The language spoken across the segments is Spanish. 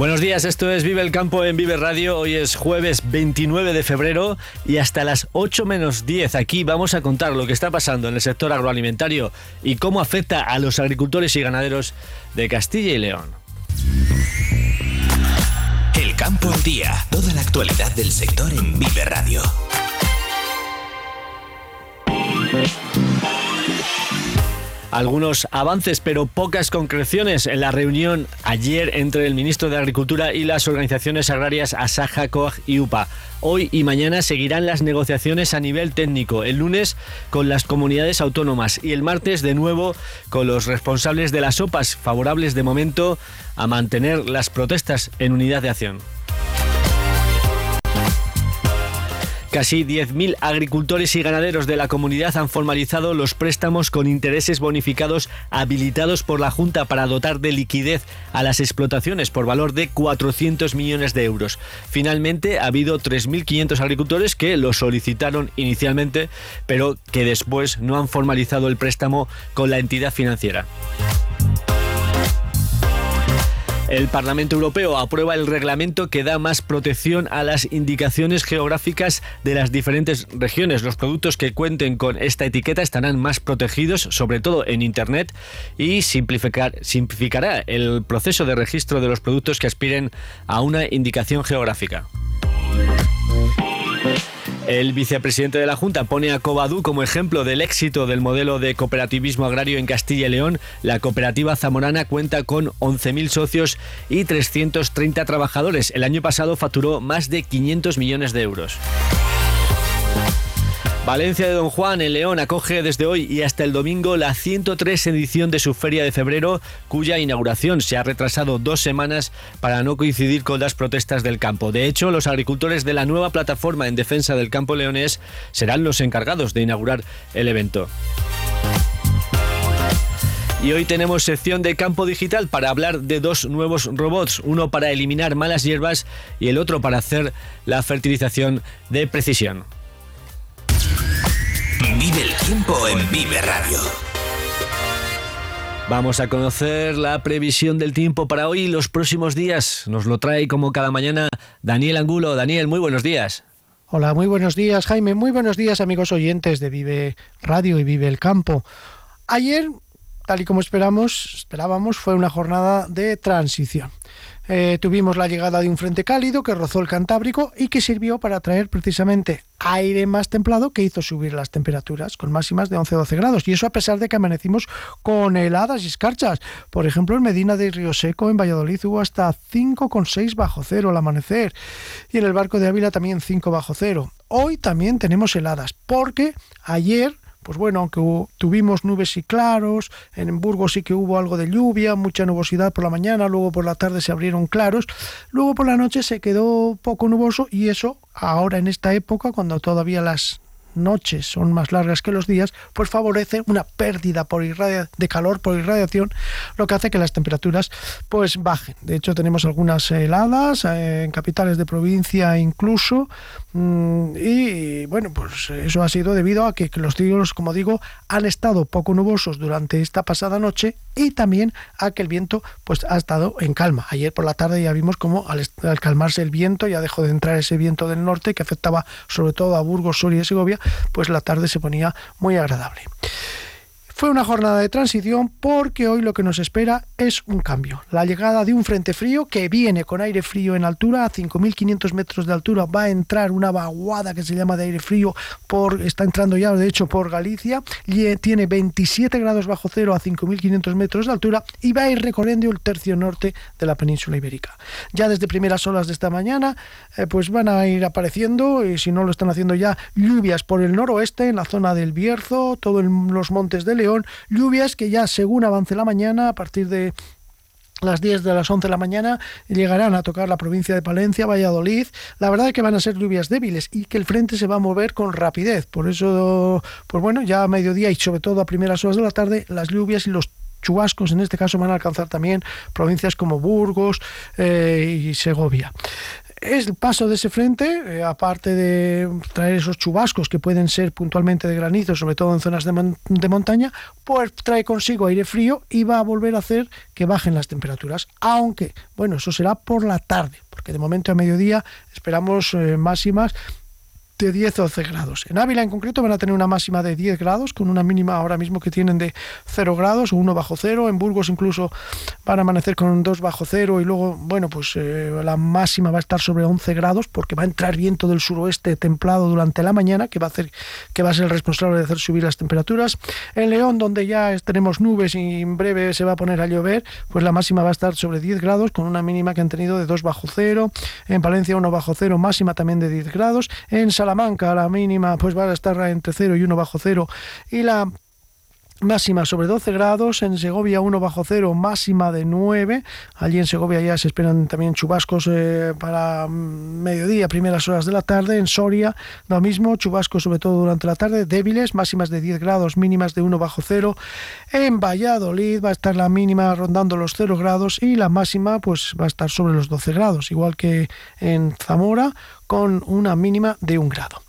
Buenos días, esto es Vive el Campo en Vive Radio. Hoy es jueves 29 de febrero y hasta las 8 menos 10 aquí vamos a contar lo que está pasando en el sector agroalimentario y cómo afecta a los agricultores y ganaderos de Castilla y León. El campo al día, toda la actualidad del sector en Vive Radio. Algunos avances, pero pocas concreciones en la reunión ayer entre el ministro de Agricultura y las organizaciones agrarias Asaja, COAG y UPA. Hoy y mañana seguirán las negociaciones a nivel técnico, el lunes con las comunidades autónomas y el martes de nuevo con los responsables de las OPAs, favorables de momento a mantener las protestas en unidad de acción. Casi 10.000 agricultores y ganaderos de la comunidad han formalizado los préstamos con intereses bonificados habilitados por la Junta para dotar de liquidez a las explotaciones por valor de 400 millones de euros. Finalmente ha habido 3.500 agricultores que lo solicitaron inicialmente, pero que después no han formalizado el préstamo con la entidad financiera. El Parlamento Europeo aprueba el reglamento que da más protección a las indicaciones geográficas de las diferentes regiones. Los productos que cuenten con esta etiqueta estarán más protegidos, sobre todo en Internet, y simplificará el proceso de registro de los productos que aspiren a una indicación geográfica. El vicepresidente de la Junta pone a Cobadú como ejemplo del éxito del modelo de cooperativismo agrario en Castilla y León. La cooperativa zamorana cuenta con 11.000 socios y 330 trabajadores. El año pasado facturó más de 500 millones de euros. Valencia de Don Juan en León acoge desde hoy y hasta el domingo la 103 edición de su feria de febrero, cuya inauguración se ha retrasado dos semanas para no coincidir con las protestas del campo. De hecho, los agricultores de la nueva plataforma en defensa del campo leonés serán los encargados de inaugurar el evento. Y hoy tenemos sección de campo digital para hablar de dos nuevos robots, uno para eliminar malas hierbas y el otro para hacer la fertilización de precisión. Vive el tiempo en Vive Radio. Vamos a conocer la previsión del tiempo para hoy y los próximos días. Nos lo trae como cada mañana Daniel Angulo. Daniel, muy buenos días. Hola, muy buenos días Jaime, muy buenos días amigos oyentes de Vive Radio y Vive el Campo. Ayer, tal y como esperamos, esperábamos, fue una jornada de transición. Eh, tuvimos la llegada de un frente cálido que rozó el Cantábrico y que sirvió para traer precisamente aire más templado que hizo subir las temperaturas con máximas de 11-12 grados. Y eso a pesar de que amanecimos con heladas y escarchas. Por ejemplo, en Medina de Río Seco, en Valladolid, hubo hasta 5,6 bajo cero al amanecer. Y en el barco de Ávila también 5 bajo cero. Hoy también tenemos heladas porque ayer pues bueno, aunque tuvimos nubes y claros, en Burgos sí que hubo algo de lluvia, mucha nubosidad por la mañana, luego por la tarde se abrieron claros, luego por la noche se quedó poco nuboso y eso ahora en esta época, cuando todavía las noches son más largas que los días, pues favorece una pérdida por de calor por irradiación, lo que hace que las temperaturas pues bajen. De hecho, tenemos algunas heladas eh, en capitales de provincia incluso, mm, y bueno, pues eso ha sido debido a que los cielos, como digo, han estado poco nubosos durante esta pasada noche y también a que el viento pues ha estado en calma. Ayer por la tarde ya vimos como al, calmarse el viento ya dejó de entrar ese viento del norte que afectaba sobre todo a Burgos, Soria y Segovia, pues la tarde se ponía muy agradable. Fue una jornada de transición porque hoy lo que nos espera es un cambio. La llegada de un frente frío que viene con aire frío en altura, a 5.500 metros de altura va a entrar una vaguada que se llama de aire frío, por, está entrando ya de hecho por Galicia, y tiene 27 grados bajo cero a 5.500 metros de altura y va a ir recorriendo el tercio norte de la península ibérica. Ya desde primeras horas de esta mañana, eh, pues van a ir apareciendo, y si no lo están haciendo ya, lluvias por el noroeste, en la zona del Bierzo, todos los montes de León, lluvias que ya según avance la mañana, a partir de las 10 de las 11 de la mañana llegarán a tocar la provincia de Palencia, Valladolid. La verdad es que van a ser lluvias débiles y que el frente se va a mover con rapidez. Por eso, pues bueno, ya a mediodía y sobre todo a primeras horas de la tarde, las lluvias y los chubascos en este caso van a alcanzar también provincias como Burgos eh, y Segovia el paso de ese frente, eh, aparte de traer esos chubascos que pueden ser puntualmente de granizo, sobre todo en zonas de, de, montaña, pues trae consigo aire frío y va a volver a hacer que bajen las temperaturas. Aunque, bueno, eso será por la tarde, porque de momento a mediodía esperamos eh, máximas de 10 o 12 grados. En Ávila en concreto van a tener una máxima de 10 grados, con una mínima ahora mismo que tienen de 0 grados o 1 bajo cero. En Burgos incluso van a amanecer con 2 bajo cero y luego, bueno, pues eh, la máxima va a estar sobre 11 grados porque va a entrar viento del suroeste templado durante la mañana que va a hacer que va a ser el responsable de hacer subir las temperaturas. En León, donde ya tenemos nubes y en breve se va a poner a llover, pues la máxima va a estar sobre 10 grados con una mínima que han tenido de 2 bajo cero. En Palencia 1 bajo cero, máxima también de 10 grados. En Salamanca la mínima pues va a estar entre 0 y 1 bajo cero. Y la máxima sobre 12 grados, en Segovia 1 bajo cero, máxima de 9. Allí en Segovia ya se esperan también chubascos eh, para mediodía, primeras horas de la tarde. En Soria lo mismo, chubascos sobre todo durante la tarde, débiles, máximas de 10 grados, mínimas de 1 bajo cero. En Valladolid va a estar la mínima rondando los 0 grados y la máxima pues va a estar sobre los 12 grados, igual que en Zamora con una mínima de 1 grado.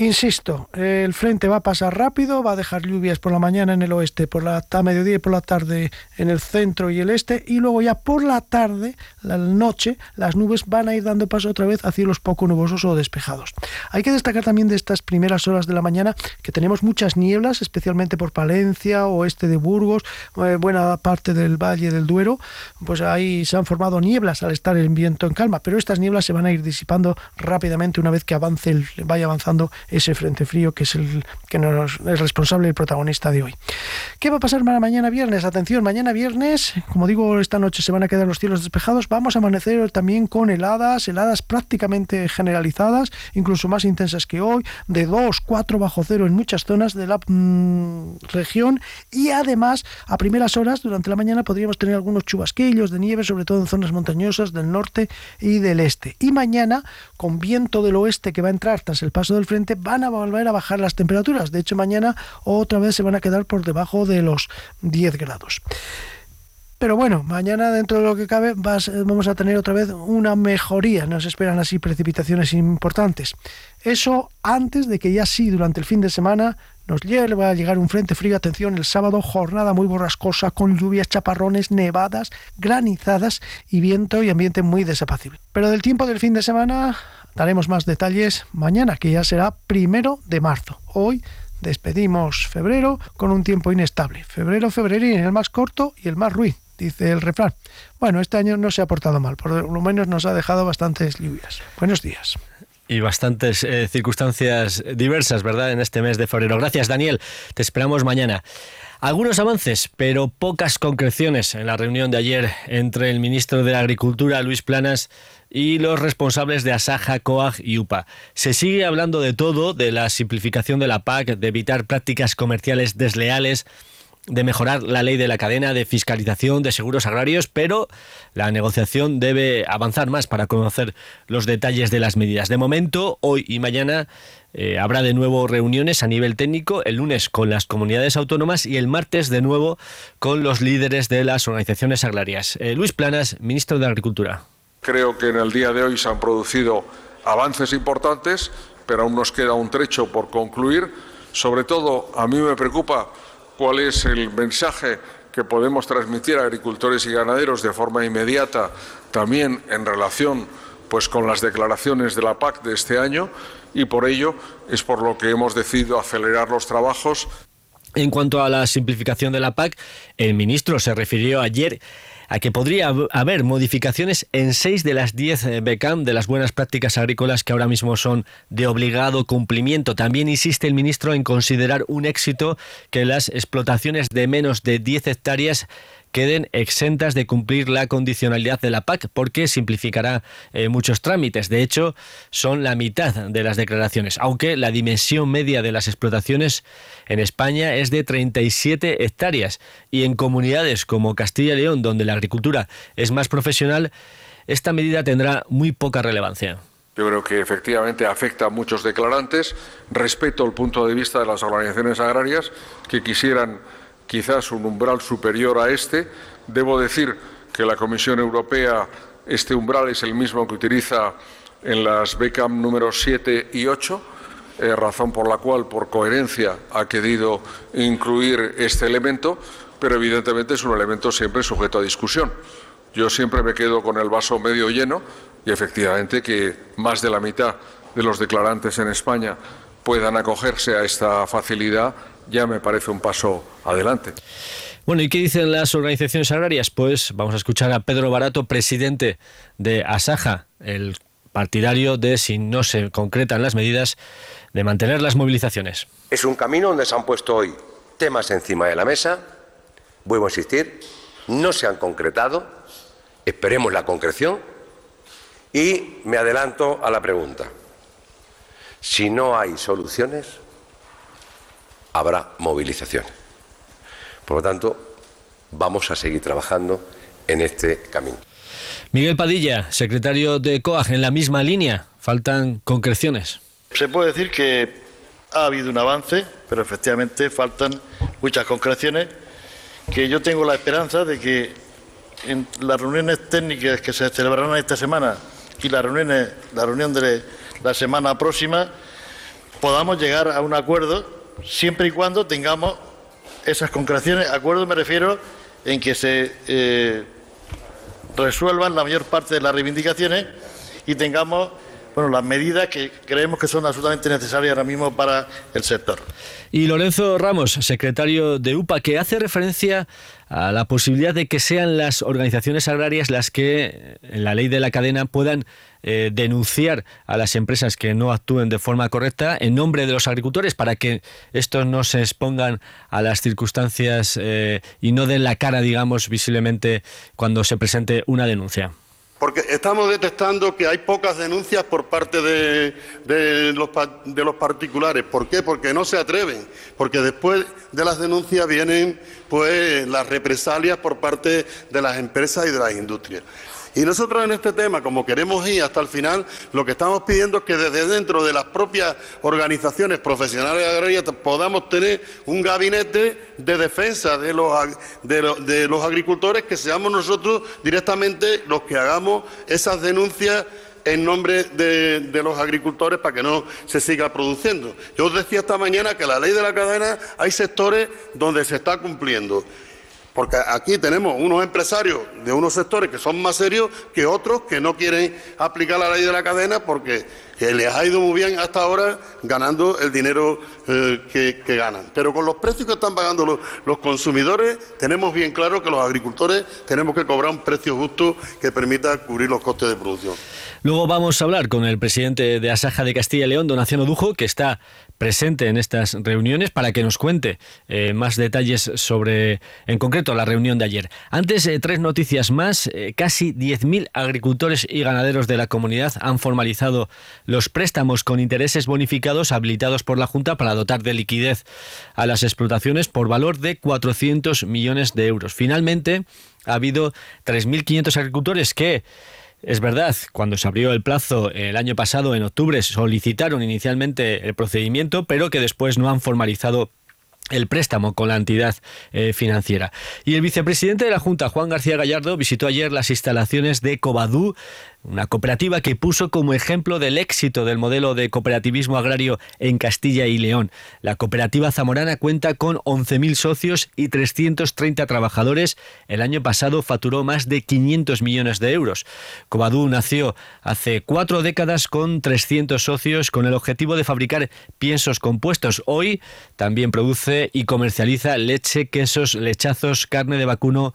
Insisto, el frente va a pasar rápido, va a dejar lluvias por la mañana en el oeste, por la mediodía y por la tarde en el centro y el este, y luego ya por la tarde, la noche, las nubes van a ir dando paso otra vez hacia los poco nubosos o despejados. Hay que destacar también de estas primeras horas de la mañana que tenemos muchas nieblas, especialmente por Palencia, oeste de Burgos, eh, buena parte del Valle del Duero, pues ahí se han formado nieblas al estar el viento en calma, pero estas nieblas se van a ir disipando rápidamente una vez que avance el, vaya avanzando ese frente frío que es el que es responsable y protagonista de hoy. ¿Qué va a pasar mañana viernes? Atención, mañana viernes, como digo, esta noche se van a quedar los cielos despejados, vamos a amanecer también con heladas, heladas prácticamente generalizadas, incluso más intensas que hoy, de 2, 4 bajo cero en muchas zonas de la mm, región y además a primeras horas durante la mañana podríamos tener algunos chubasquillos de nieve, sobre todo en zonas montañosas del norte y del este. Y mañana, con viento del oeste que va a entrar tras el paso del frente, van a volver a bajar las temperaturas. De hecho, mañana otra vez se van a quedar por debajo de los 10 grados. Pero bueno, mañana dentro de lo que cabe vamos a tener otra vez una mejoría. Nos esperan así precipitaciones importantes. Eso antes de que ya sí durante el fin de semana nos llegue, va a llegar un frente frío. Atención, el sábado jornada muy borrascosa con lluvias, chaparrones, nevadas, granizadas y viento y ambiente muy desapacible. Pero del tiempo del fin de semana Daremos más detalles mañana, que ya será primero de marzo. Hoy despedimos febrero con un tiempo inestable. Febrero, febrerín, el más corto y el más ruin, dice el refrán. Bueno, este año no se ha portado mal, por lo menos nos ha dejado bastantes lluvias. Buenos días. Y bastantes eh, circunstancias diversas, ¿verdad? En este mes de febrero. Gracias, Daniel. Te esperamos mañana. Algunos avances, pero pocas concreciones en la reunión de ayer entre el ministro de Agricultura, Luis Planas, y los responsables de Asaja, COAG y UPA. Se sigue hablando de todo, de la simplificación de la PAC, de evitar prácticas comerciales desleales, de mejorar la ley de la cadena de fiscalización de seguros agrarios, pero la negociación debe avanzar más para conocer los detalles de las medidas. De momento, hoy y mañana eh, habrá de nuevo reuniones a nivel técnico, el lunes con las comunidades autónomas y el martes de nuevo con los líderes de las organizaciones agrarias. Eh, Luis Planas, ministro de Agricultura. Creo que en el día de hoy se han producido avances importantes, pero aún nos queda un trecho por concluir. Sobre todo, a mí me preocupa cuál es el mensaje que podemos transmitir a agricultores y ganaderos de forma inmediata, también en relación pues, con las declaraciones de la PAC de este año, y por ello es por lo que hemos decidido acelerar los trabajos. En cuanto a la simplificación de la PAC, el ministro se refirió ayer a que podría haber modificaciones en seis de las diez eh, BECAM de las buenas prácticas agrícolas que ahora mismo son de obligado cumplimiento. También insiste el ministro en considerar un éxito que las explotaciones de menos de 10 hectáreas queden exentas de cumplir la condicionalidad de la PAC porque simplificará eh, muchos trámites. De hecho, son la mitad de las declaraciones, aunque la dimensión media de las explotaciones en España es de 37 hectáreas y en comunidades como Castilla y León, donde la agricultura es más profesional, esta medida tendrá muy poca relevancia. Yo creo que efectivamente afecta a muchos declarantes. Respeto el punto de vista de las organizaciones agrarias que quisieran quizás un umbral superior a este. Debo decir que la Comisión Europea este umbral es el mismo que utiliza en las BECAM números 7 y 8, eh, razón por la cual, por coherencia, ha querido incluir este elemento, pero evidentemente es un elemento siempre sujeto a discusión. Yo siempre me quedo con el vaso medio lleno y efectivamente que más de la mitad de los declarantes en España puedan acogerse a esta facilidad ya me parece un paso adelante. Bueno, ¿y qué dicen las organizaciones agrarias? Pues vamos a escuchar a Pedro Barato, presidente de Asaja, el partidario de, si no se concretan las medidas, de mantener las movilizaciones. Es un camino donde se han puesto hoy temas encima de la mesa, vuelvo a insistir, no se han concretado, esperemos la concreción y me adelanto a la pregunta. Si no hay soluciones, habrá movilización. Por lo tanto, vamos a seguir trabajando en este camino. Miguel Padilla, secretario de COAG, en la misma línea, faltan concreciones. Se puede decir que ha habido un avance, pero efectivamente faltan muchas concreciones que yo tengo la esperanza de que en las reuniones técnicas que se celebrarán esta semana y las reuniones, la reunión de la semana próxima podamos llegar a un acuerdo siempre y cuando tengamos esas concreciones. Acuerdo me refiero en que se eh, resuelvan la mayor parte de las reivindicaciones y tengamos bueno, las medidas que creemos que son absolutamente necesarias ahora mismo para el sector. Y Lorenzo Ramos, secretario de UPA, que hace referencia a la posibilidad de que sean las organizaciones agrarias las que, en la ley de la cadena, puedan eh, denunciar a las empresas que no actúen de forma correcta en nombre de los agricultores para que estos no se expongan a las circunstancias eh, y no den la cara, digamos, visiblemente cuando se presente una denuncia. Porque estamos detectando que hay pocas denuncias por parte de, los, los, particulares. ¿Por qué? Porque no se atreven. Porque después de las denuncias vienen pues las represalias por parte de las empresas y de las industrias. Y nosotros en este tema, como queremos ir hasta el final, lo que estamos pidiendo es que desde dentro de las propias organizaciones profesionales agrarias podamos tener un gabinete de defensa de los, agricultores, que seamos nosotros directamente los que hagamos esas denuncias en nombre de, de, los agricultores para que no se siga produciendo. Yo os decía esta mañana que la ley de la cadena hay sectores donde se está cumpliendo. Porque aquí tenemos unos empresarios de unos sectores que son más serios que otros que no quieren aplicar la ley de la cadena porque les ha ido muy bien hasta ahora ganando el dinero eh, que, ganan. Pero con los precios que están pagando los, consumidores, tenemos bien claro que los agricultores tenemos que cobrar un precio justo que permita cubrir los costes de producción. Luego vamos a hablar con el presidente de Asaja de Castilla y León, Donaciano Dujo, que está presente en estas reuniones para que nos cuente eh, más detalles sobre, en concreto, la reunión de ayer. Antes, eh, tres noticias más. Eh, casi 10.000 agricultores y ganaderos de la comunidad han formalizado los préstamos con intereses bonificados habilitados por la Junta para dotar de liquidez a las explotaciones por valor de 400 millones de euros. Finalmente, ha habido 3.500 agricultores que es verdad, cuando se abrió el plazo el año pasado, en octubre, solicitaron inicialmente el procedimiento, pero que después no han formalizado el préstamo con la entidad eh, financiera. Y el vicepresidente de la Junta, Juan García Gallardo, visitó ayer las instalaciones de Covadú una cooperativa que puso como ejemplo del éxito del modelo de cooperativismo agrario en Castilla y León. La cooperativa zamorana cuenta con 11.000 socios y 330 trabajadores. El año pasado facturó más de 500 millones de euros. Cobadú nació hace cuatro décadas con 300 socios con el objetivo de fabricar piensos compuestos. Hoy también produce y comercializa leche, quesos, lechazos, carne de vacuno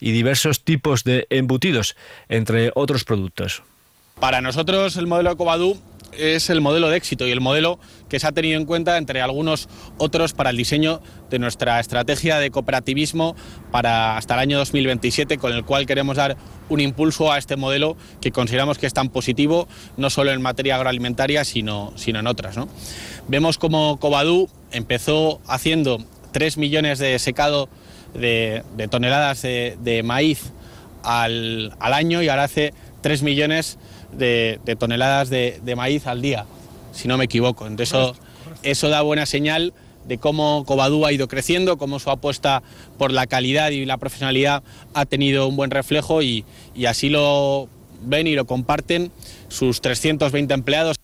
y diversos tipos de embutidos, entre otros productos. Para nosotros el modelo de Cobadú es el modelo de éxito y el modelo que se ha tenido en cuenta entre algunos otros para el diseño de nuestra estrategia de cooperativismo para hasta el año 2027, con el cual queremos dar un impulso a este modelo que consideramos que es tan positivo, no solo en materia agroalimentaria, sino, sino en otras. Vemos como Cobadú empezó haciendo 3 millones de secado de, toneladas de, maíz al, año y ahora hace 3 millones de, toneladas de, maíz al día, si no me equivoco. Entonces eso, da buena señal de cómo Cobadú ha ido creciendo, cómo su apuesta por la calidad y la profesionalidad ha tenido un buen reflejo y, y así lo ven y lo comparten sus 320 empleados.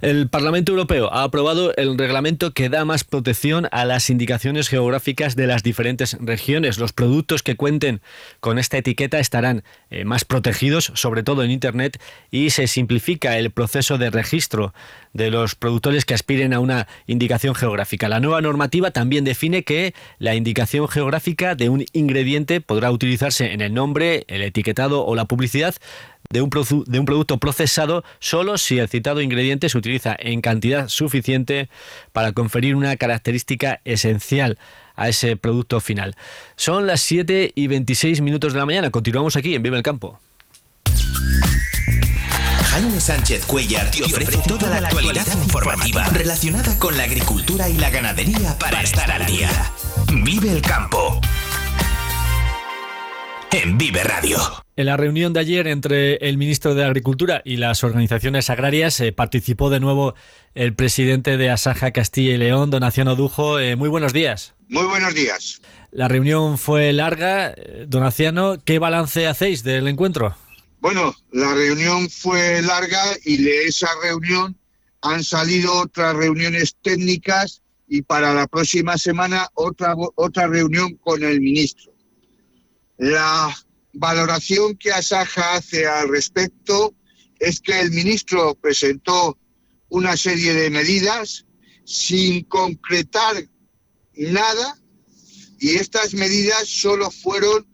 El Parlamento Europeo ha aprobado el reglamento que da más protección a las indicaciones geográficas de las diferentes regiones. Los productos que cuenten con esta etiqueta estarán eh, más protegidos, sobre todo en Internet, y se simplifica el proceso de registro de los productores que aspiren a una indicación geográfica. La nueva normativa también define que la indicación geográfica de un ingrediente podrá utilizarse en el nombre, el etiquetado o la publicidad de un, de un producto procesado solo si el citado ingrediente se utiliza en cantidad suficiente para conferir una característica esencial a ese producto final. Son las 7 y 26 minutos de la mañana. Continuamos aquí en Vive el Campo. Jaime Sánchez Cuellar te ofrece toda la actualidad informativa relacionada con la agricultura y la ganadería para estar al día. Vive el campo en Vive Radio. En la reunión de ayer entre el ministro de Agricultura y las organizaciones agrarias eh, participó de nuevo el presidente de Asaja Castilla y León, Donaciano Dujo. Eh, muy buenos días. Muy buenos días. La reunión fue larga. Eh, Donaciano, ¿qué balance hacéis del encuentro? Bueno, la reunión fue larga y de esa reunión han salido otras reuniones técnicas y para la próxima semana otra, otra reunión con el ministro. La valoración que Asaja hace al respecto es que el ministro presentó una serie de medidas sin concretar nada y estas medidas solo fueron,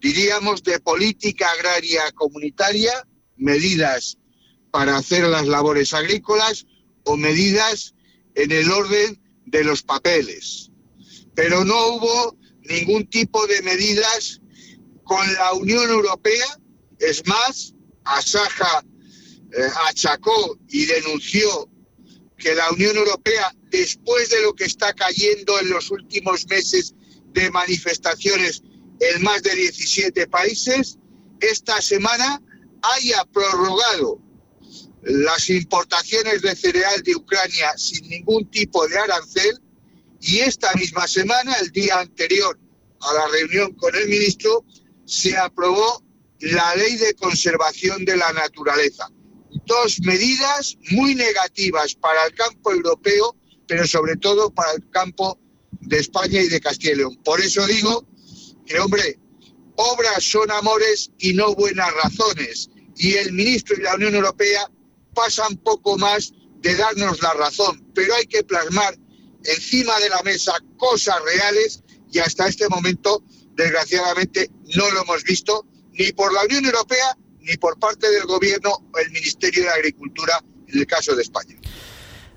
diríamos, de política agraria comunitaria, medidas para hacer las labores agrícolas o medidas en el orden de los papeles. Pero no hubo ningún tipo de medidas con la Unión Europea. Es más, Asaja eh, achacó y denunció que la Unión Europea, después de lo que está cayendo en los últimos meses de manifestaciones en más de 17 países, esta semana haya prorrogado las importaciones de cereal de Ucrania sin ningún tipo de arancel y esta misma semana, el día anterior a la reunión con el ministro, se aprobó la ley de conservación de la naturaleza. Dos medidas muy negativas para el campo europeo, pero sobre todo para el campo de España y de Castilla y León. Por eso digo que, hombre, obras son amores y no buenas razones. Y el ministro y la Unión Europea pasan poco más de darnos la razón, pero hay que plasmar encima de la mesa cosas reales y hasta este momento desgraciadamente no lo hemos visto ni por la Unión Europea ni por parte del Gobierno o el Ministerio de Agricultura en el caso de España.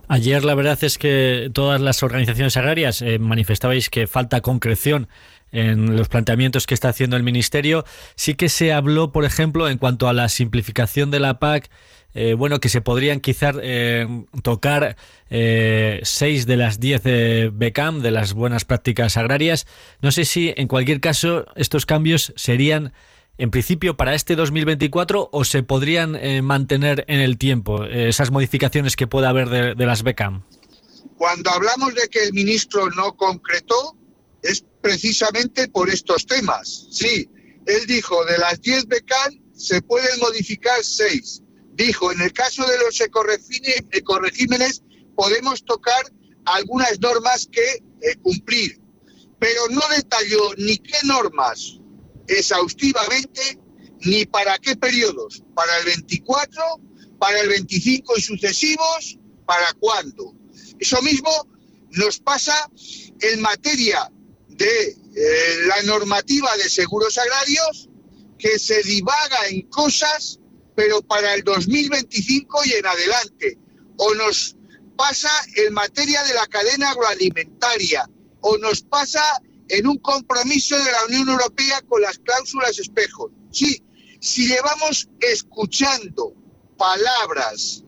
Ayer la verdad es que todas las organizaciones agrarias eh, manifestabais que falta concreción en los planteamientos que está haciendo el Ministerio. Sí que se habló, por ejemplo, en cuanto a la simplificación de la PAC, eh, bueno, que se podrían quizás eh, tocar eh, seis de las diez de BECAM, de las buenas prácticas agrarias. No sé si en cualquier caso estos cambios serían en principio para este 2024 o se podrían mantener en el tiempo esas modificaciones que pueda haber de, las BECAM. Cuando hablamos de que el ministro no concretó, es precisamente por estos temas. Sí, él dijo de las 10 BECAM se pueden modificar seis. Dijo, en el caso de los ecoregímenes podemos tocar algunas normas que eh, cumplir, pero no detalló ni qué normas exhaustivamente ni para qué periodos, para el 24, para el 25 y sucesivos, para cuándo. Eso mismo nos pasa en materia de eh, la normativa de seguros agrarios, que se divaga en cosas, pero para el 2025 y en adelante. O nos pasa en materia de la cadena agroalimentaria, o nos pasa en un compromiso de la Unión Europea con las cláusulas espejo. Sí, si llevamos escuchando palabras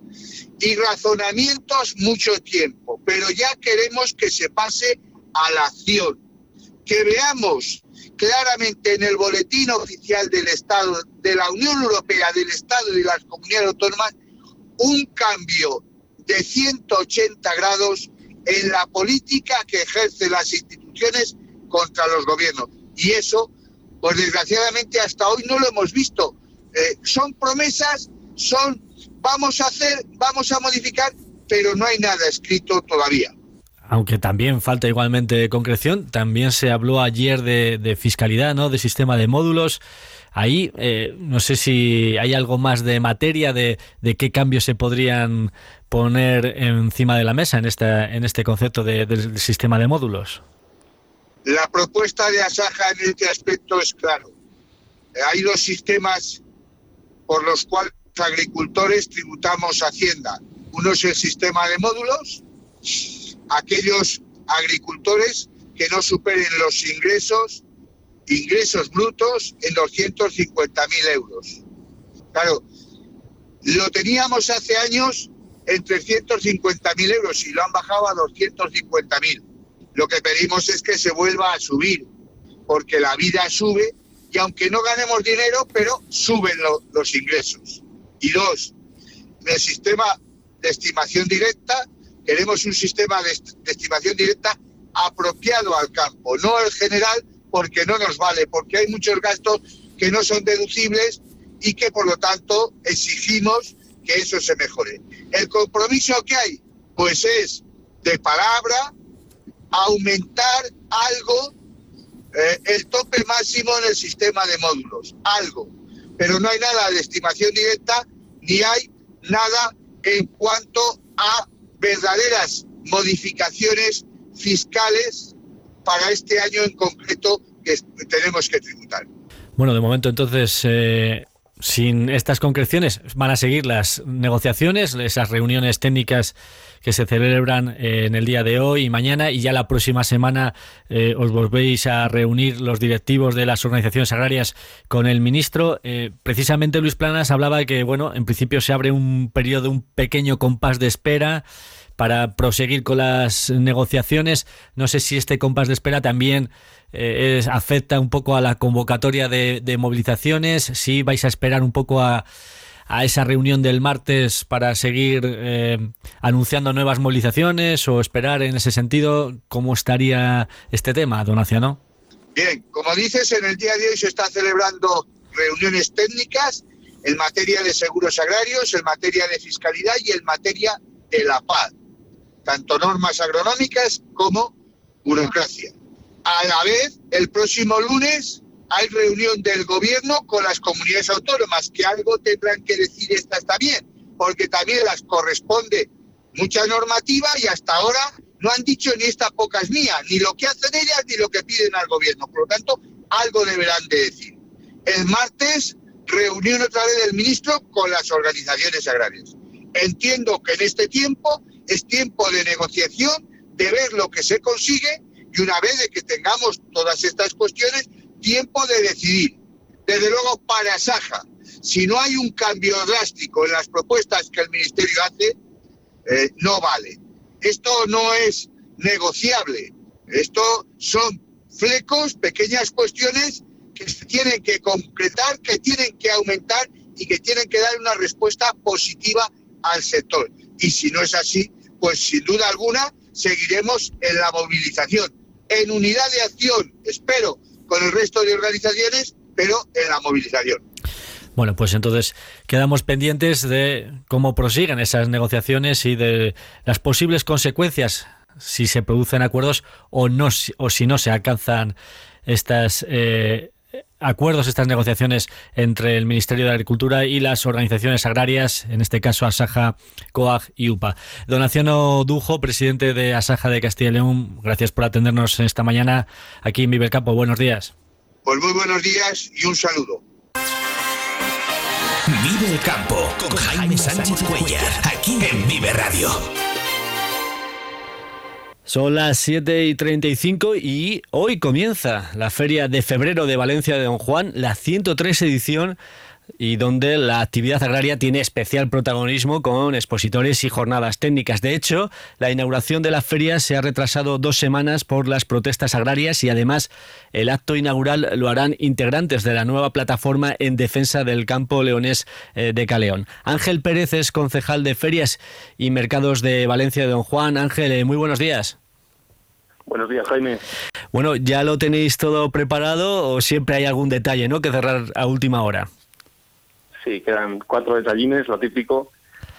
y razonamientos mucho tiempo, pero ya queremos que se pase a la acción, que veamos claramente en el boletín oficial del Estado, de la Unión Europea, del Estado y de las comunidades autónomas, un cambio de 180 grados en la política que ejercen las instituciones contra los gobiernos. Y eso, pues desgraciadamente hasta hoy no lo hemos visto. Eh, son promesas, son vamos a hacer, vamos a modificar, pero no hay nada escrito todavía. Aunque también falta igualmente concreción, también se habló ayer de, fiscalidad, ¿no? De sistema de módulos. Ahí eh, no sé si hay algo más de materia de, qué cambios se podrían poner encima de la mesa en, esta, en este concepto del sistema de módulos. La propuesta de Asaja en este aspecto es claro. Hay dos sistemas por los cuales los agricultores tributamos Hacienda. Uno es el sistema de módulos, aquellos agricultores que no superen los ingresos, ingresos brutos en 250.000 euros. Claro, lo teníamos hace años en 350.000 euros y lo han bajado a 250.000. Lo que pedimos es que se vuelva a subir, porque la vida sube y aunque no ganemos dinero, pero suben los ingresos. Y dos, el sistema de estimación directa, queremos un sistema de, estimación directa apropiado al campo, no el general, porque no nos vale, porque hay muchos gastos que no son deducibles y que por lo tanto exigimos que eso se mejore. El compromiso que hay, pues es de palabra, aumentar algo eh, el tope máximo en el sistema de módulos, algo. Pero no hay nada de estimación directa ni hay nada en cuanto a verdaderas modificaciones fiscales para este año en concreto que tenemos que tributar. Bueno, de momento entonces eh, sin estas concreciones van a seguir las negociaciones, esas reuniones técnicas que se celebran eh, en el día de hoy y mañana y ya la próxima semana eh, os volvéis a reunir los directivos de las organizaciones agrarias con el ministro. Eh, precisamente Luis Planas hablaba de que, bueno, en principio se abre un periodo, un pequeño compás de espera para proseguir con las negociaciones. No sé si este compás de espera también afecta un poco a la convocatoria de, movilizaciones, si vais a esperar un poco a, esa reunión del martes para seguir eh, anunciando nuevas movilizaciones o esperar en ese sentido cómo estaría este tema, Donaciano. Bien, como dices, en el día de hoy se están celebrando reuniones técnicas en materia de seguros agrarios, en materia de fiscalidad y en materia de la paz, tanto normas agronómicas como burocracia. A la vez, el próximo lunes hay reunión del gobierno con las comunidades autónomas, que algo tendrán que decir esta está bien, porque también las corresponde mucha normativa y hasta ahora no han dicho ni esta poca es mía, ni lo que hacen ellas ni lo que piden al gobierno. Por lo tanto, algo deberán de decir. El martes, reunión otra vez del ministro con las organizaciones agrarias. Entiendo que en este tiempo es tiempo de negociación, de ver lo que se consigue y una vez de que tengamos todas estas cuestiones, tiempo de decidir. Desde luego, para Saja, si no hay un cambio drástico en las propuestas que el Ministerio hace, eh, no vale. Esto no es negociable. Esto son flecos, pequeñas cuestiones que se tienen que concretar, que tienen que aumentar y que tienen que dar una respuesta positiva al sector. Y si no es así, pues sin duda alguna seguiremos en la movilización en unidad de acción, espero, con el resto de organizaciones, pero en la movilización. Bueno, pues entonces quedamos pendientes de cómo prosiguen esas negociaciones y de las posibles consecuencias si se producen acuerdos o no o si no se alcanzan estas eh, acuerdos, estas negociaciones entre el Ministerio de Agricultura y las organizaciones agrarias, en este caso Asaja, COAG y UPA. Donaciono Dujo, presidente de Asaja de Castilla y León, gracias por atendernos esta mañana aquí en Vive el Campo. Buenos días. Pues muy buenos días y un saludo. Vive el Campo con Jaime Sánchez Cuellar, aquí en Vive Radio. Son las 7 y 35 y hoy comienza la Feria de Febrero de Valencia de Don Juan, la 103 edición y donde la actividad agraria tiene especial protagonismo con expositores y jornadas técnicas. De hecho, la inauguración de la feria se ha retrasado dos semanas por las protestas agrarias y además el acto inaugural lo harán integrantes de la nueva plataforma en defensa del campo leonés eh, de Caleón. Ángel Pérez es concejal de ferias y mercados de Valencia de Don Juan. Ángel, eh, muy buenos días. Buenos días, Jaime. Bueno, ¿ya lo tenéis todo preparado o siempre hay algún detalle ¿no? que cerrar a última hora? Sí, quedan cuatro detallines, lo típico,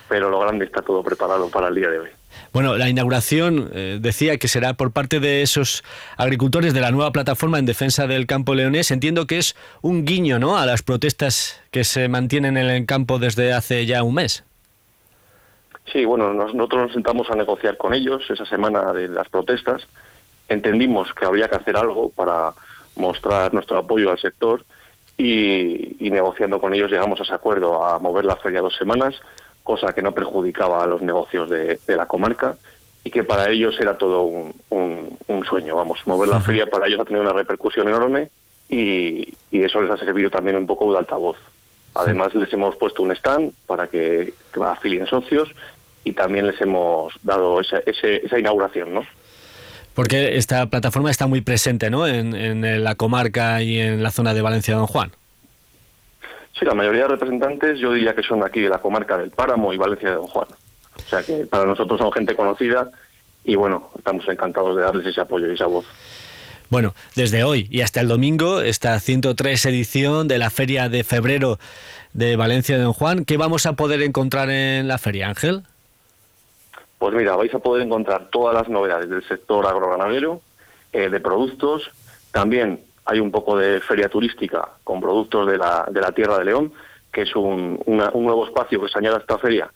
pero lo grande está todo preparado para el día de hoy. Bueno, la inauguración eh, decía que será por parte de esos agricultores de la nueva plataforma en defensa del campo leonés. Entiendo que es un guiño ¿no? a las protestas que se mantienen en el campo desde hace ya un mes. Sí, bueno, nosotros nos sentamos a negociar con ellos esa semana de las protestas. Entendimos que había que hacer algo para mostrar nuestro apoyo al sector y, negociando con ellos llegamos a ese acuerdo a mover la feria dos semanas, cosa que no perjudicaba a los negocios de, la comarca y que para ellos era todo un, sueño. Vamos, mover la feria para ellos ha tenido una repercusión enorme y, eso les ha servido también un poco de altavoz. Además les hemos puesto un stand para que, que afilien socios y también les hemos dado esa, esa inauguración, ¿no? Porque esta plataforma está muy presente ¿no? En, la comarca y en la zona de Valencia Don Juan. Sí, la mayoría de representantes yo diría que son aquí de la comarca del Páramo y Valencia de Don Juan. O sea que para nosotros son gente conocida y bueno, estamos encantados de darles ese apoyo y esa voz. Bueno, desde hoy y hasta el domingo, esta 103 edición de la Feria de Febrero de Valencia de Don Juan, ¿qué vamos a poder encontrar en la feria, Ángel? Pues mira, vais a poder encontrar todas las novedades del sector agroganadero, eh, de productos. También hay un poco de feria turística con productos de la, de la Tierra de León, que es un, nuevo espacio que se añade a esta feria,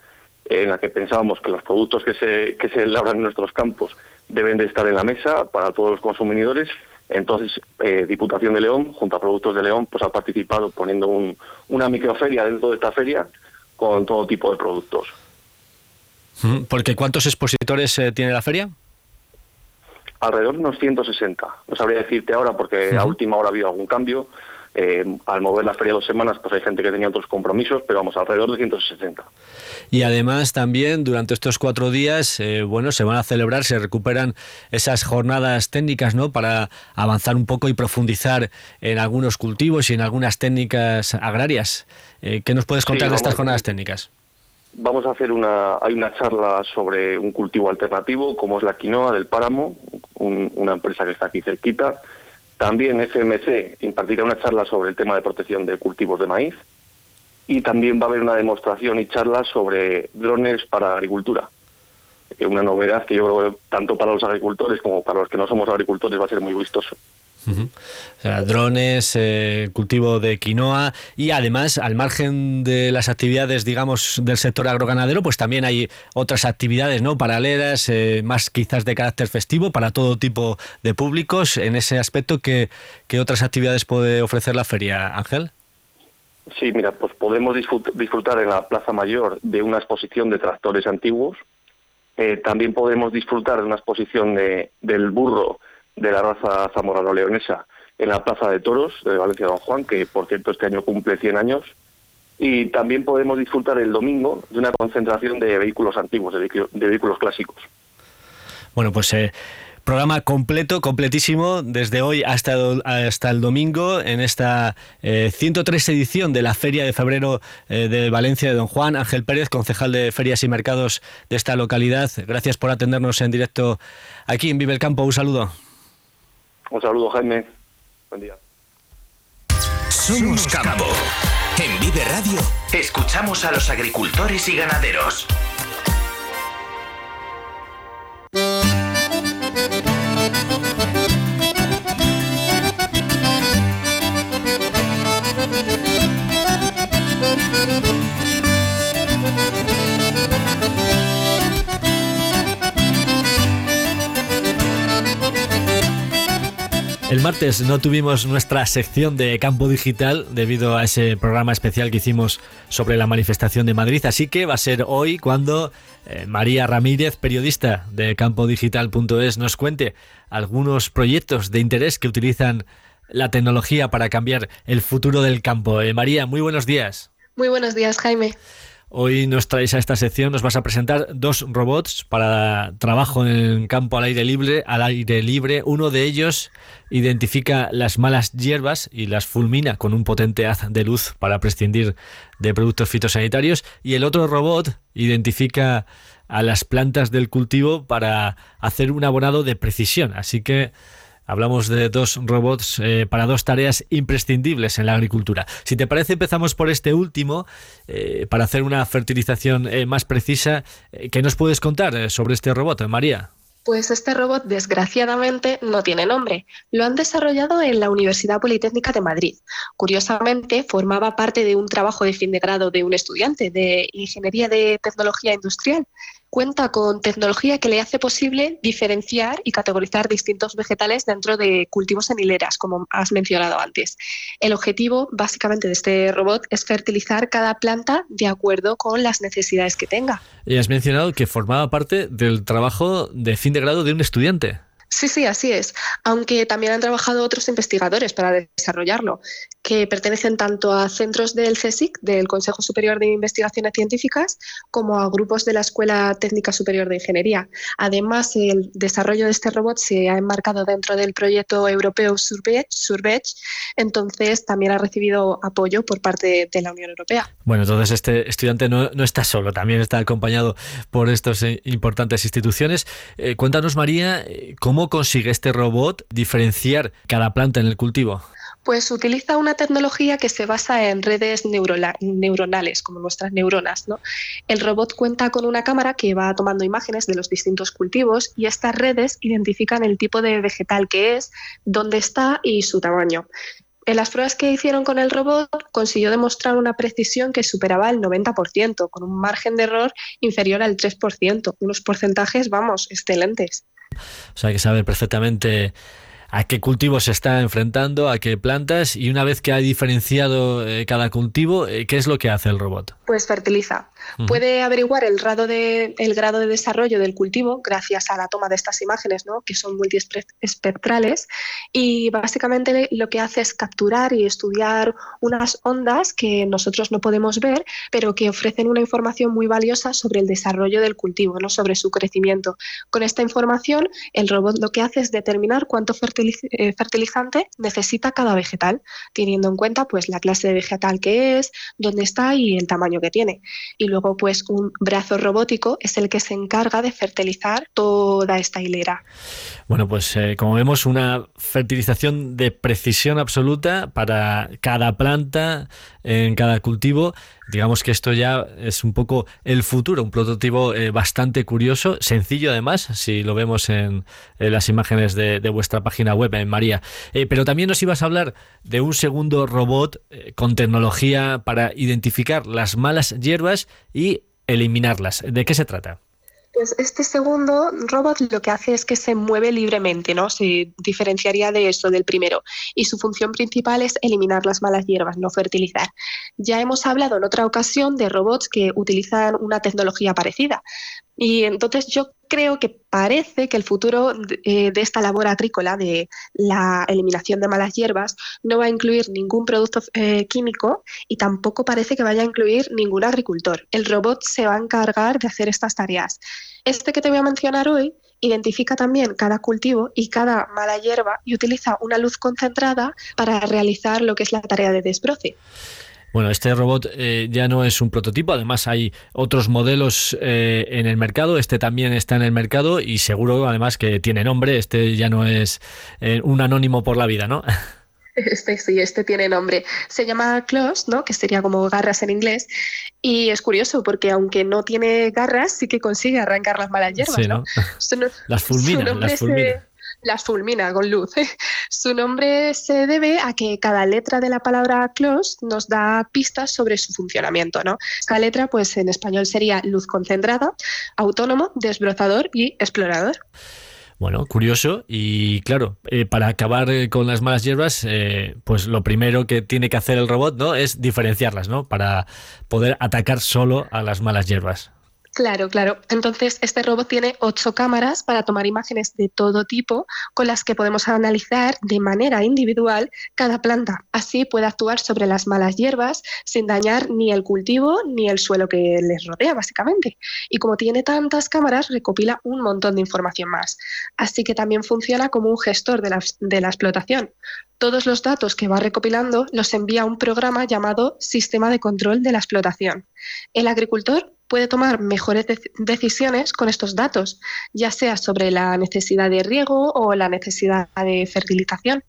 en la que pensábamos que los productos que se, que se labran en nuestros campos deben de estar en la mesa para todos los consumidores. Entonces, eh, Diputación de León, junto a Productos de León, pues ha participado poniendo un, una microferia dentro de esta feria con todo tipo de productos. Porque ¿cuántos expositores eh, tiene la feria? Alrededor de unos 160. No sabría decirte ahora porque a última hora ha habido algún cambio. Eh, al mover la feria dos semanas, pues hay gente que tenía otros compromisos, pero vamos, alrededor de 160. Y además también durante estos cuatro días, eh, bueno, se van a celebrar, se recuperan esas jornadas técnicas, ¿no? Para avanzar un poco y profundizar en algunos cultivos y en algunas técnicas agrarias. ¿Qué nos puedes contar de estas jornadas técnicas? Vamos a hacer una, hay una charla sobre un cultivo alternativo, como es la quinoa del páramo, una empresa que está aquí cerquita. También FMC impartirá una charla sobre el tema de protección de cultivos de maíz. Y también va a haber una demostración y charla sobre drones para agricultura. Una novedad que yo creo que tanto para los agricultores como para los que no somos agricultores va a ser muy vistoso drones, eh, cultivo de quinoa y además, al margen de las actividades, digamos, del sector agroganadero, pues también hay otras actividades, ¿no? Paralelas, eh, más quizás de carácter festivo para todo tipo de públicos. En ese aspecto, ¿qué, otras actividades puede ofrecer la feria, Ángel? Sí, mira, pues podemos disfrutar en la Plaza Mayor de una exposición de tractores antiguos. Eh, también podemos disfrutar de una exposición de, del burro de la raza zamorano-leonesa en la Plaza de Toros de Valencia Don Juan, que por cierto este año cumple 100 años. Y también podemos disfrutar el domingo de una concentración de vehículos antiguos, de, vehículos clásicos. Bueno, pues eh, programa completo, completísimo, desde hoy hasta, hasta el domingo en esta 103 eh, edición de la Feria de Febrero eh, de Valencia de Don Juan. Ángel Pérez, concejal de Ferias y Mercados de esta localidad. Gracias por atendernos en directo aquí en Vive el Campo. Un saludo. Un saludo, Jaime. Buen día. Somos Campo. En Vive Radio, escuchamos a los agricultores y ganaderos. El martes no tuvimos nuestra sección de campo digital debido a ese programa especial que hicimos sobre la manifestación de Madrid, así que va a ser hoy cuando eh, María Ramírez, periodista de campodigital.es, nos cuente algunos proyectos de interés que utilizan la tecnología para cambiar el futuro del campo. Eh, María, muy buenos días. Muy buenos días, Jaime. Hoy nos traes a esta sección, nos vas a presentar dos robots para trabajo en campo al aire libre, al aire libre. Uno de ellos identifica las malas hierbas y las fulmina con un potente haz de luz para prescindir de productos fitosanitarios y el otro robot identifica a las plantas del cultivo para hacer un abonado de precisión. Así que Hablamos de dos robots eh, para dos tareas imprescindibles en la agricultura. Si te parece, empezamos por este último eh, para hacer una fertilización eh, más precisa. ¿Qué nos puedes contar sobre este robot, María? Pues este robot, desgraciadamente, no tiene nombre. Lo han desarrollado en la Universidad Politécnica de Madrid. Curiosamente, formaba parte de un trabajo de fin de grado de un estudiante de Ingeniería de Tecnología Industrial cuenta con tecnología que le hace posible diferenciar y categorizar distintos vegetales dentro de cultivos en hileras, como has mencionado antes. El objetivo básicamente de este robot es fertilizar cada planta de acuerdo con las necesidades que tenga. Y has mencionado que formaba parte del trabajo de fin de grado de un estudiante. Sí, sí, así es. Aunque también han trabajado otros investigadores para desarrollarlo, que pertenecen tanto a centros del CSIC, del Consejo Superior de Investigaciones Científicas, como a grupos de la Escuela Técnica Superior de Ingeniería. Además, el desarrollo de este robot se ha enmarcado dentro del proyecto europeo Surbech, entonces también ha recibido apoyo por parte de la Unión Europea. Bueno, entonces este estudiante no, está solo, también está acompañado por estas eh, importantes instituciones. Eh, cuéntanos, María, eh, ¿cómo consigue este robot diferenciar cada planta en el cultivo? Pues utiliza una tecnología que se basa en redes neuronales, como nuestras neuronas. ¿no? El robot cuenta con una cámara que va tomando imágenes de los distintos cultivos y estas redes identifican el tipo de vegetal que es, dónde está y su tamaño. En las pruebas que hicieron con el robot consiguió demostrar una precisión que superaba el 90%, con un margen de error inferior al 3%, unos porcentajes, vamos, excelentes. O sea, hay que saber perfectamente a qué cultivos se está enfrentando, a qué plantas, y una vez que ha diferenciado eh, cada cultivo, eh, ¿qué es lo que hace el robot? Pues fertiliza. Puede averiguar el grado, de, el grado de desarrollo del cultivo gracias a la toma de estas imágenes, ¿no? que son multiespectrales, y básicamente lo que hace es capturar y estudiar unas ondas que nosotros no podemos ver, pero que ofrecen una información muy valiosa sobre el desarrollo del cultivo, ¿no? sobre su crecimiento. Con esta información, el robot lo que hace es determinar cuánto eh, fertilizante necesita cada vegetal, teniendo en cuenta pues, la clase de vegetal que es, dónde está y el tamaño que tiene. Y luego, pues, un brazo robótico es el que se encarga de fertilizar toda esta hilera. Bueno, pues eh, como vemos, una fertilización de precisión absoluta para cada planta, en cada cultivo. Digamos que esto ya es un poco el futuro, un prototipo eh, bastante curioso, sencillo además, si lo vemos en, las imágenes de, vuestra página web, en María. Eh, pero también nos ibas a hablar de un segundo robot con tecnología para identificar las malas hierbas y eliminarlas. ¿De qué se trata? Pues este segundo robot lo que hace es que se mueve libremente, ¿no? Se diferenciaría de eso, del primero. Y su función principal es eliminar las malas hierbas, no fertilizar. Ya hemos hablado en otra ocasión de robots que utilizan una tecnología parecida. Y entonces yo creo que parece que el futuro eh, de, esta labor agrícola, de la eliminación de malas hierbas, no va a incluir ningún producto eh, químico y tampoco parece que vaya a incluir ningún agricultor. El robot se va a encargar de hacer estas tareas. Este que te voy a mencionar hoy identifica también cada cultivo y cada mala hierba y utiliza una luz concentrada para realizar lo que es la tarea de desbroce. Bueno, este robot eh, ya no es un prototipo, además hay otros modelos eh, en el mercado, este también está en el mercado y seguro además que tiene nombre, este ya no es eh, un anónimo por la vida, ¿no? Este sí, este tiene nombre. Se llama Claws, ¿no? Que sería como garras en inglés. Y es curioso porque aunque no tiene garras, sí que consigue arrancar las malas hierbas, ¿no? las fulmina, las fulmina las fulmina con luz. Su nombre se debe a que cada letra de la palabra close nos da pistas sobre su funcionamiento. ¿no? Cada letra, pues en español sería luz concentrada, autónomo, desbrozador y explorador. Bueno, curioso y claro, eh, para acabar eh, con las malas hierbas, eh, pues lo primero que tiene que hacer el robot, ¿no? Es diferenciarlas, ¿no? Para poder atacar solo a las malas hierbas. Claro, claro. Entonces, este robot tiene ocho cámaras para tomar imágenes de todo tipo con las que podemos analizar de manera individual cada planta. Así puede actuar sobre las malas hierbas sin dañar ni el cultivo ni el suelo que les rodea, básicamente. Y como tiene tantas cámaras, recopila un montón de información más. Así que también funciona como un gestor de la, de la explotación. Todos los datos que va recopilando los envía a un programa llamado Sistema de Control de la Explotación. El agricultor puede tomar mejores decisiones con estos datos, ya sea sobre la necesidad de riego o la necesidad de fertilización.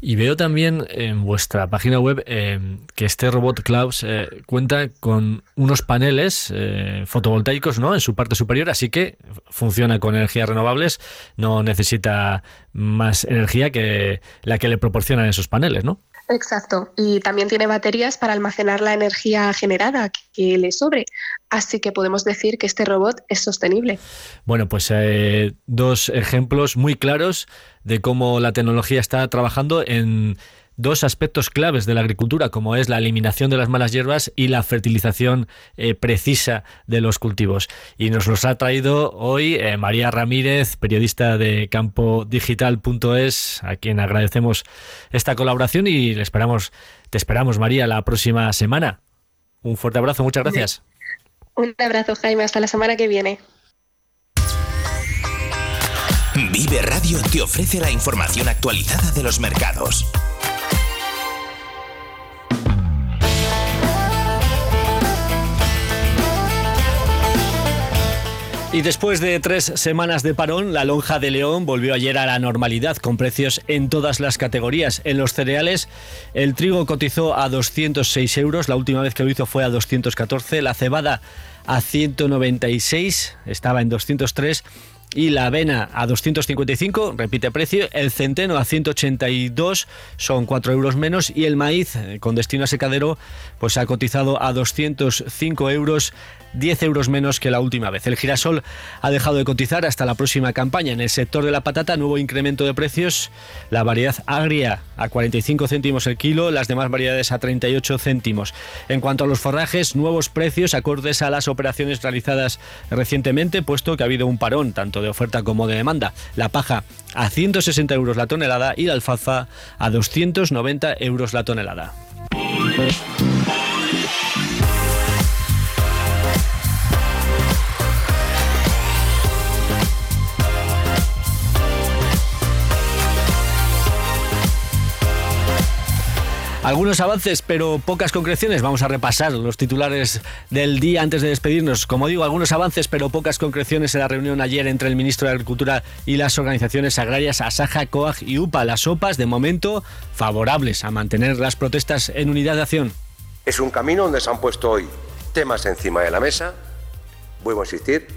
Y veo también en vuestra página web eh, que este robot Klaus eh, cuenta con unos paneles eh, fotovoltaicos ¿no? en su parte superior, así que funciona con energías renovables, no necesita más energía que la que le proporcionan esos paneles, ¿no? Exacto. Y también tiene baterías para almacenar la energía generada que le sobre. Así que podemos decir que este robot es sostenible. Bueno, pues eh, dos ejemplos muy claros de cómo la tecnología está trabajando en dos aspectos claves de la agricultura, como es la eliminación de las malas hierbas y la fertilización eh, precisa de los cultivos. Y nos los ha traído hoy eh, María Ramírez, periodista de campodigital.es, a quien agradecemos esta colaboración y le esperamos, te esperamos, María, la próxima semana. Un fuerte abrazo, muchas gracias. Un abrazo, Jaime, hasta la semana que viene. Vive Radio te ofrece la información actualizada de los mercados. Y después de tres semanas de parón, la lonja de León volvió ayer a la normalidad con precios en todas las categorías. En los cereales, el trigo cotizó a 206 euros, la última vez que lo hizo fue a 214, la cebada a 196, estaba en 203 y la avena a 255, repite precio, el centeno a 182, son 4 euros menos, y el maíz eh, con destino a secadero pues ha cotizado a 205 euros 10 euros menos que la última vez. El girasol ha dejado de cotizar hasta la próxima campaña. En el sector de la patata, nuevo incremento de precios. La variedad agria a 45 céntimos el kilo, las demás variedades a 38 céntimos. En cuanto a los forrajes, nuevos precios acordes a las operaciones realizadas recientemente, puesto que ha habido un parón tanto de oferta como de demanda. La paja a 160 euros la tonelada y la alfalfa a 290 euros la tonelada. Algunos avances, pero pocas concreciones. Vamos a repasar los titulares del día antes de despedirnos. Como digo, algunos avances, pero pocas concreciones en la reunión ayer entre el ministro de Agricultura y las organizaciones agrarias Asaja, COAG y UPA. Las OPAs, de momento, favorables a mantener las protestas en unidad de acción. Es un camino donde se han puesto hoy temas encima de la mesa. Vuelvo a insistir,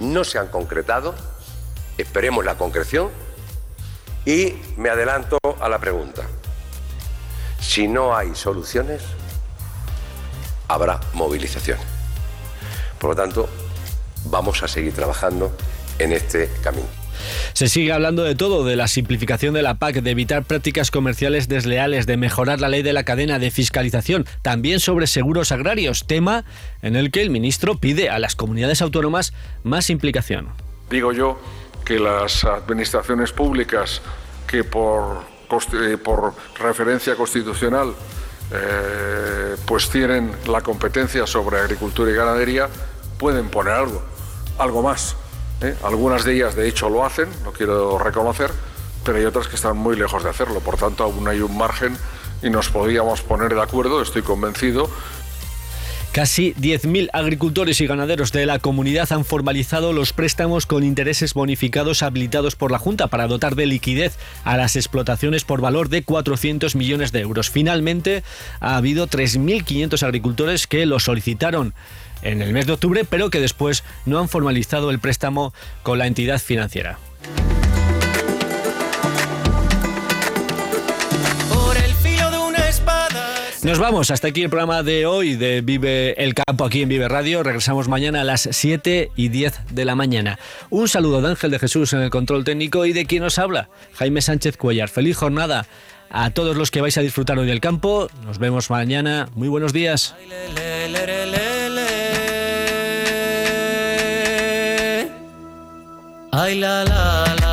no se han concretado. Esperemos la concreción. Y me adelanto a la pregunta. Si no hay soluciones, habrá movilización. Por lo tanto, vamos a seguir trabajando en este camino. Se sigue hablando de todo, de la simplificación de la PAC, de evitar prácticas comerciales desleales, de mejorar la ley de la cadena de fiscalización, también sobre seguros agrarios, tema en el que el ministro pide a las comunidades autónomas más implicación. Digo yo que las administraciones públicas que por por referencia constitucional eh, pues tienen la competencia sobre agricultura y ganadería, pueden poner algo, algo más. ¿eh? Algunas de ellas de hecho lo hacen, lo quiero reconocer, pero hay otras que están muy lejos de hacerlo. Por tanto, aún hay un margen y nos podíamos poner de acuerdo, estoy convencido, Casi 10.000 agricultores y ganaderos de la comunidad han formalizado los préstamos con intereses bonificados habilitados por la Junta para dotar de liquidez a las explotaciones por valor de 400 millones de euros. Finalmente, ha habido 3.500 agricultores que lo solicitaron en el mes de octubre, pero que después no han formalizado el préstamo con la entidad financiera. Nos vamos, hasta aquí el programa de hoy de Vive el Campo aquí en Vive Radio. Regresamos mañana a las 7 y 10 de la mañana. Un saludo de Ángel de Jesús en el control técnico y de quien nos habla, Jaime Sánchez Cuellar. Feliz jornada a todos los que vais a disfrutar hoy del campo. Nos vemos mañana. Muy buenos días. Ay, la, la.